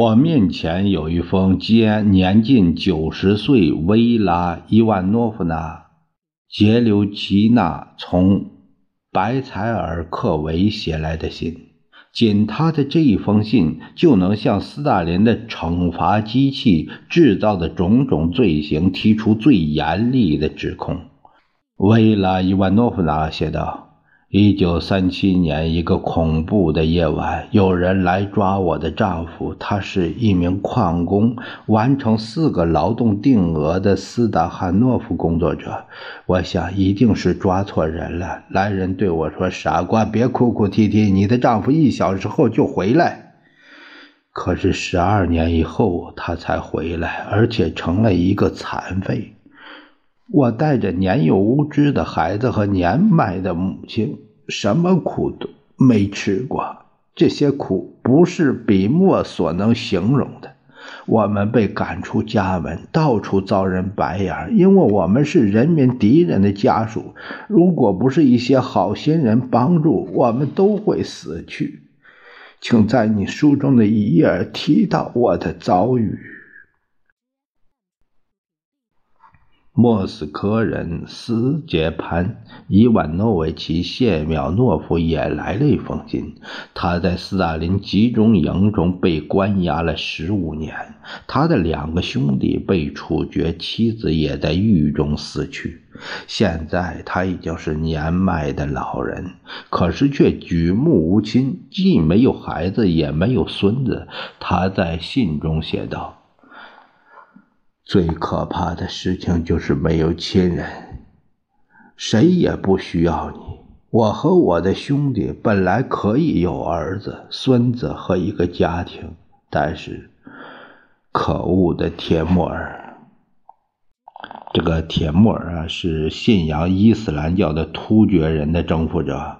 我面前有一封接年近九十岁维拉·伊万诺夫娜·杰留奇娜从白采尔克维写来的信。仅他的这一封信，就能向斯大林的惩罚机器制造的种种罪行提出最严厉的指控。维拉·伊万诺夫娜写道。一九三七年一个恐怖的夜晚，有人来抓我的丈夫。他是一名矿工，完成四个劳动定额的斯达汉诺夫工作者。我想一定是抓错人了。来人对我说：“傻瓜，别哭哭啼啼，你的丈夫一小时后就回来。”可是十二年以后他才回来，而且成了一个残废。我带着年幼无知的孩子和年迈的母亲，什么苦都没吃过。这些苦不是笔墨所能形容的。我们被赶出家门，到处遭人白眼，因为我们是人民敌人的家属。如果不是一些好心人帮助，我们都会死去。请在你书中的一页提到我的遭遇。莫斯科人斯捷潘·伊万诺维奇·谢苗诺夫也来了一封信。他在斯大林集中营中被关押了十五年，他的两个兄弟被处决，妻子也在狱中死去。现在他已经是年迈的老人，可是却举目无亲，既没有孩子，也没有孙子。他在信中写道。最可怕的事情就是没有亲人，谁也不需要你。我和我的兄弟本来可以有儿子、孙子和一个家庭，但是，可恶的铁木尔，这个铁木尔啊，是信仰伊斯兰教的突厥人的征服者，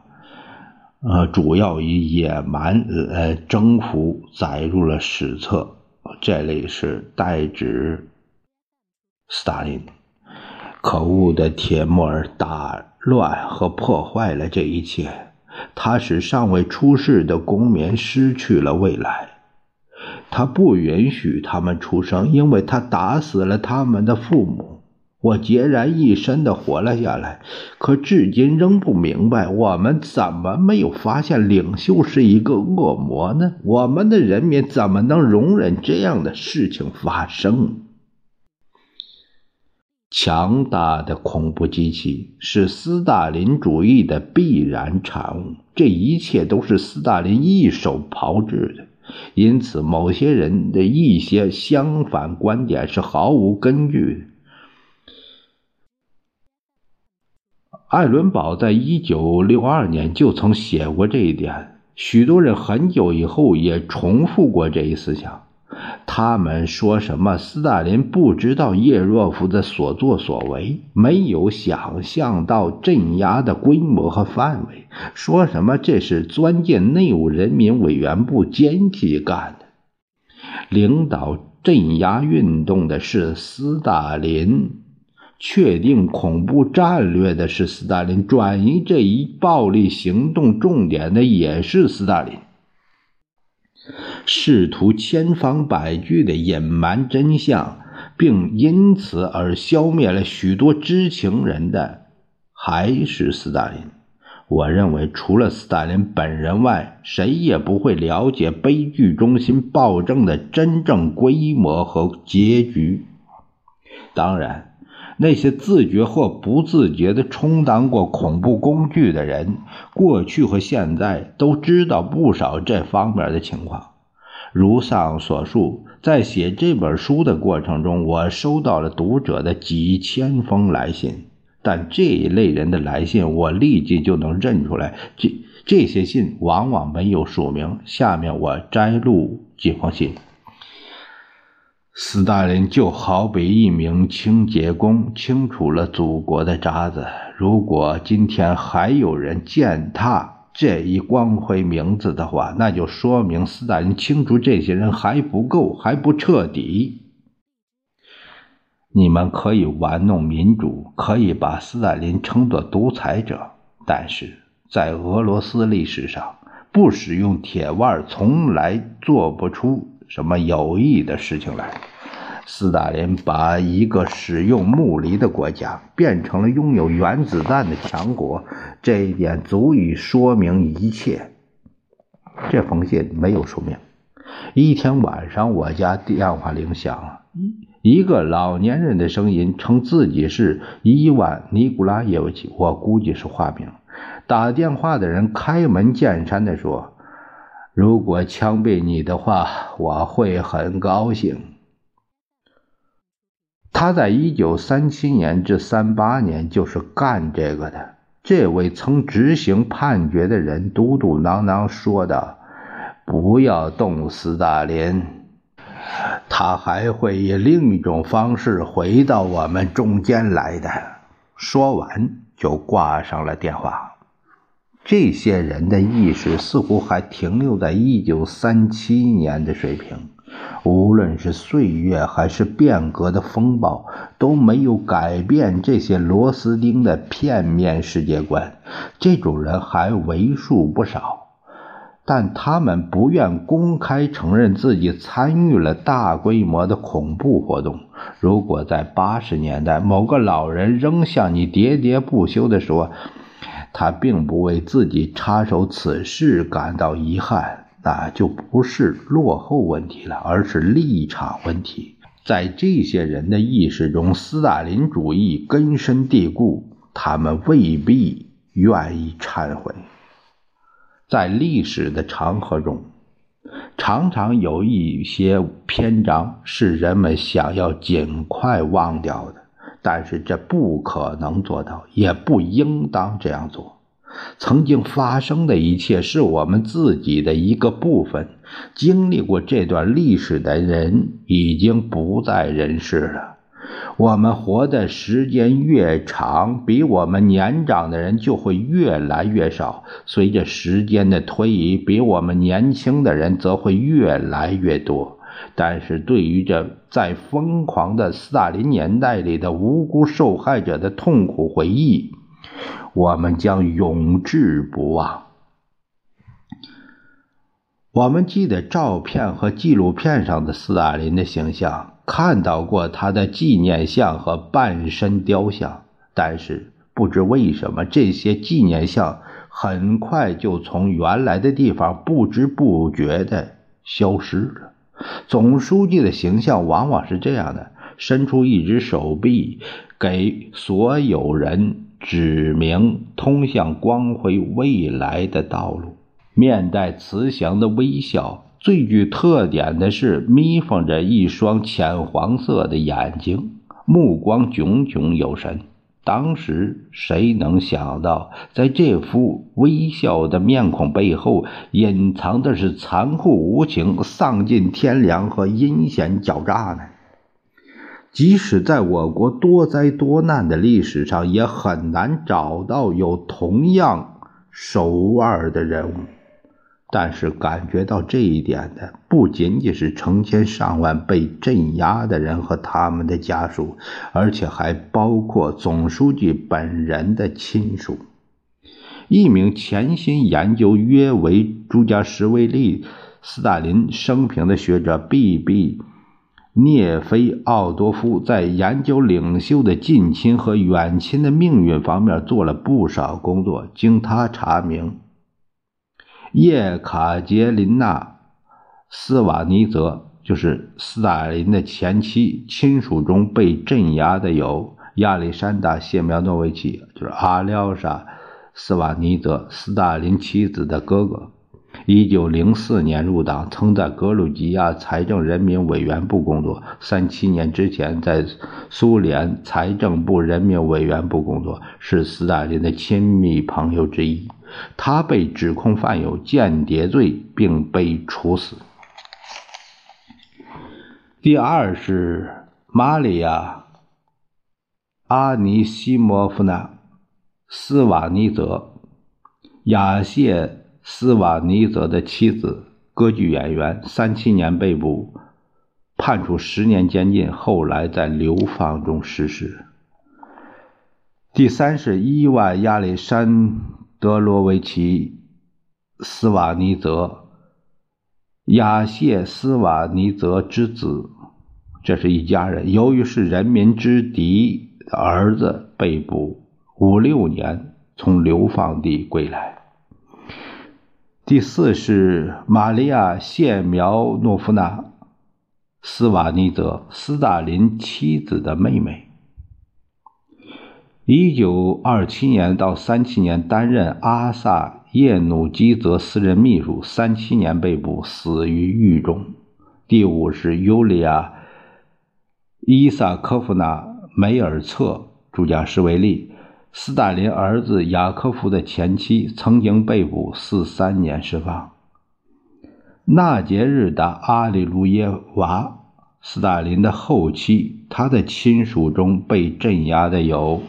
呃，主要以野蛮呃征服载入了史册。这里是代指。斯大林，可恶的铁木尔打乱和破坏了这一切。他使尚未出世的公民失去了未来。他不允许他们出生，因为他打死了他们的父母。我孑然一身的活了下来，可至今仍不明白，我们怎么没有发现领袖是一个恶魔呢？我们的人民怎么能容忍这样的事情发生？强大的恐怖机器是斯大林主义的必然产物，这一切都是斯大林一手炮制的。因此，某些人的一些相反观点是毫无根据的。艾伦堡在一九六二年就曾写过这一点，许多人很久以后也重复过这一思想。他们说什么？斯大林不知道叶若夫的所作所为，没有想象到镇压的规模和范围。说什么这是钻进内务人民委员部奸计干的？领导镇压运动的是斯大林，确定恐怖战略的是斯大林，转移这一暴力行动重点的也是斯大林。试图千方百计的隐瞒真相，并因此而消灭了许多知情人的，还是斯大林。我认为，除了斯大林本人外，谁也不会了解悲剧中心暴政的真正规模和结局。当然，那些自觉或不自觉地充当过恐怖工具的人，过去和现在都知道不少这方面的情况。如上所述，在写这本书的过程中，我收到了读者的几千封来信。但这一类人的来信，我立即就能认出来。这这些信往往没有署名。下面我摘录几封信。斯大林就好比一名清洁工，清除了祖国的渣子。如果今天还有人践踏这一光辉名字的话，那就说明斯大林清除这些人还不够，还不彻底。你们可以玩弄民主，可以把斯大林称作独裁者，但是在俄罗斯历史上，不使用铁腕从来做不出什么有益的事情来。斯大林把一个使用木犁的国家变成了拥有原子弹的强国，这一点足以说明一切。这封信没有署名。一天晚上，我家电话铃响了。一个老年人的声音称自己是伊万·尼古拉耶维奇，我估计是化名。打电话的人开门见山地说：“如果枪毙你的话，我会很高兴。”他在一九三七年至三八年就是干这个的。这位曾执行判决的人嘟嘟囔囔说道：“不要动斯大林。”他还会以另一种方式回到我们中间来的。说完，就挂上了电话。这些人的意识似乎还停留在一九三七年的水平，无论是岁月还是变革的风暴，都没有改变这些螺丝钉的片面世界观。这种人还为数不少。但他们不愿公开承认自己参与了大规模的恐怖活动。如果在八十年代某个老人仍向你喋喋不休地说他并不为自己插手此事感到遗憾，那就不是落后问题了，而是立场问题。在这些人的意识中，斯大林主义根深蒂固，他们未必愿意忏悔。在历史的长河中，常常有一些篇章是人们想要尽快忘掉的，但是这不可能做到，也不应当这样做。曾经发生的一切是我们自己的一个部分。经历过这段历史的人已经不在人世了。我们活的时间越长，比我们年长的人就会越来越少。随着时间的推移，比我们年轻的人则会越来越多。但是对于这在疯狂的斯大林年代里的无辜受害者的痛苦回忆，我们将永志不忘。我们记得照片和纪录片上的斯大林的形象。看到过他的纪念像和半身雕像，但是不知为什么这些纪念像很快就从原来的地方不知不觉的消失了。总书记的形象往往是这样的：伸出一只手臂，给所有人指明通向光辉未来的道路，面带慈祥的微笑。最具特点的是眯缝着一双浅黄色的眼睛，目光炯炯有神。当时谁能想到，在这副微笑的面孔背后，隐藏的是残酷无情、丧尽天良和阴险狡诈呢？即使在我国多灾多难的历史上，也很难找到有同样手腕的人物。但是感觉到这一点的不仅仅是成千上万被镇压的人和他们的家属，而且还包括总书记本人的亲属。一名潜心研究约维朱加什维利斯大林生平的学者 B.B. 涅菲奥多夫，在研究领袖的近亲和远亲的命运方面做了不少工作。经他查明。叶卡捷琳娜·斯瓦尼泽就是斯大林的前妻，亲属中被镇压的有亚历山大·谢苗诺维奇，就是阿廖沙·斯瓦尼泽，斯大林妻子的哥哥；一九零四年入党，曾在格鲁吉亚财政人民委员部工作。三七年之前，在苏联财政部人民委员部工作，是斯大林的亲密朋友之一。他被指控犯有间谍罪，并被处死。第二是玛利亚·阿尼西莫夫娜·斯瓦尼泽，亚谢·斯瓦尼泽的妻子，歌剧演员。三七年被捕，判处十年监禁，后来在流放中逝世。第三是伊万·亚历山德罗维奇·斯瓦尼泽。亚谢斯瓦尼泽之子，这是一家人。由于是人民之敌儿子，被捕五六年，从流放地归来。第四是玛利亚谢苗诺夫娜斯瓦尼泽，斯大林妻子的妹妹。一九二七年到三七年担任阿萨。叶努基泽私人秘书，三七年被捕，死于狱中。第五是尤利亚·伊萨科夫娜·梅尔策，主家施维利，斯大林儿子雅科夫的前妻，曾经被捕四三年释放。纳杰日达·阿里卢耶娃，斯大林的后妻，他的亲属中被镇压的有，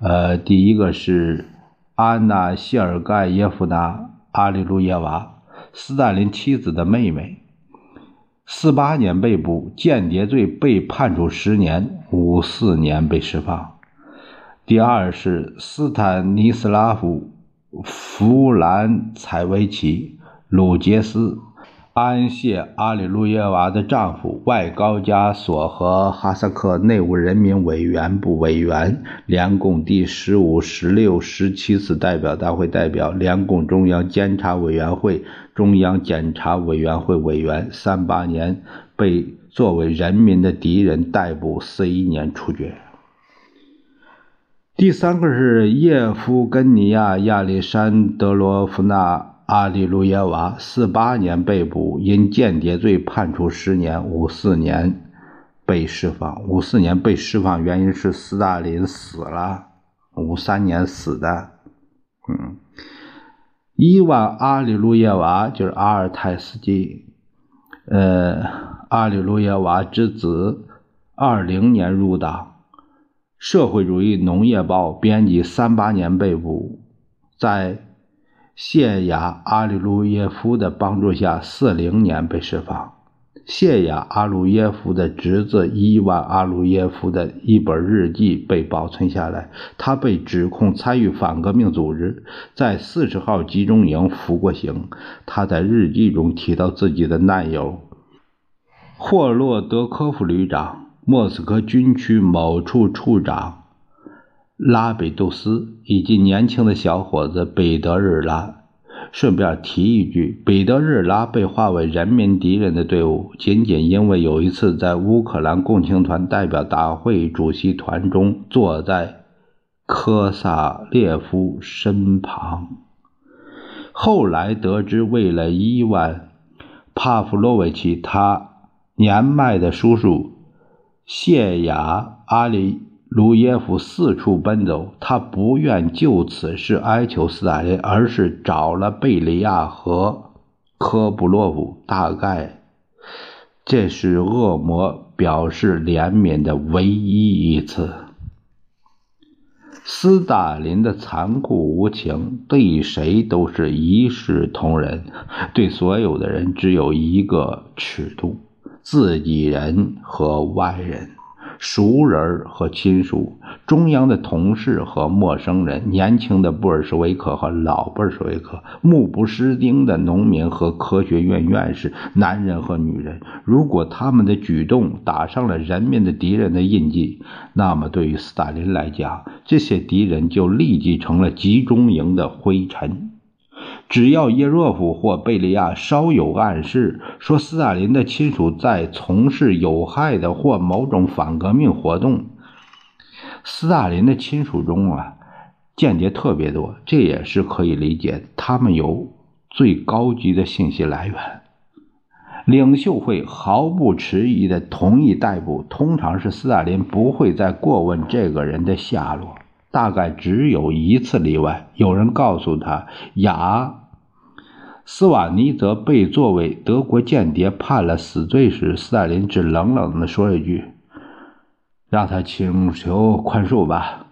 呃，第一个是。安娜·谢尔盖耶夫娜·阿里路耶娃，斯大林妻子的妹妹，四八年被捕，间谍罪被判处十年，五四年被释放。第二是斯坦尼斯拉夫·弗兰采维奇·鲁杰斯。安谢阿里路耶娃的丈夫，外高加索和哈萨克内务人民委员部委员，联共第十五、十六、十七次代表大会代表，联共中央监察委员会、中央检察委员会委员。三八年被作为人民的敌人逮捕，四一年处决。第三个是叶夫根尼亚·亚历山德罗夫娜。阿里路耶娃四八年被捕，因间谍罪判处十年，五四年被释放。五四年被释放原因是斯大林死了，五三年死的。嗯，伊万阿里路耶娃就是阿尔泰斯基，呃，阿里路耶娃之子，二零年入党，社会主义农业报编辑，三八年被捕，在。谢雅阿里路耶夫的帮助下，四零年被释放。谢雅阿鲁耶夫的侄子伊万阿鲁耶夫的一本日记被保存下来。他被指控参与反革命组织，在四十号集中营服过刑。他在日记中提到自己的难友霍洛德科夫旅长、莫斯科军区某处处长。拉比杜斯以及年轻的小伙子彼得日拉。顺便提一句，彼得日拉被划为人民敌人的队伍，仅仅因为有一次在乌克兰共青团代表大会主席团中坐在科萨列夫身旁。后来得知，为了伊万帕夫洛维奇，他年迈的叔叔谢雅阿里。卢耶夫四处奔走，他不愿就此事哀求斯大林，而是找了贝利亚和科布洛夫。大概这是恶魔表示怜悯的唯一一次。斯大林的残酷无情，对谁都是一视同仁，对所有的人只有一个尺度：自己人和外人。熟人和亲属，中央的同事和陌生人，年轻的布尔什维克和老布尔什维克，目不识丁的农民和科学院院士，男人和女人。如果他们的举动打上了人民的敌人的印记，那么对于斯大林来讲，这些敌人就立即成了集中营的灰尘。只要叶若夫或贝利亚稍有暗示，说斯大林的亲属在从事有害的或某种反革命活动，斯大林的亲属中啊，间谍特别多，这也是可以理解。他们有最高级的信息来源。领袖会毫不迟疑地同意逮捕，通常是斯大林不会再过问这个人的下落。大概只有一次例外，有人告诉他，雅斯瓦尼泽被作为德国间谍判了死罪时，斯大林只冷冷地说了一句：“让他请求宽恕吧。”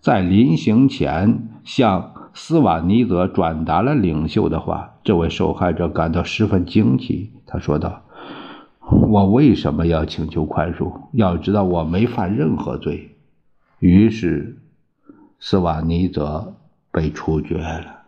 在临行前，向斯瓦尼泽转达了领袖的话。这位受害者感到十分惊奇，他说道：“我为什么要请求宽恕？要知道，我没犯任何罪。”于是，斯瓦尼泽被处决了。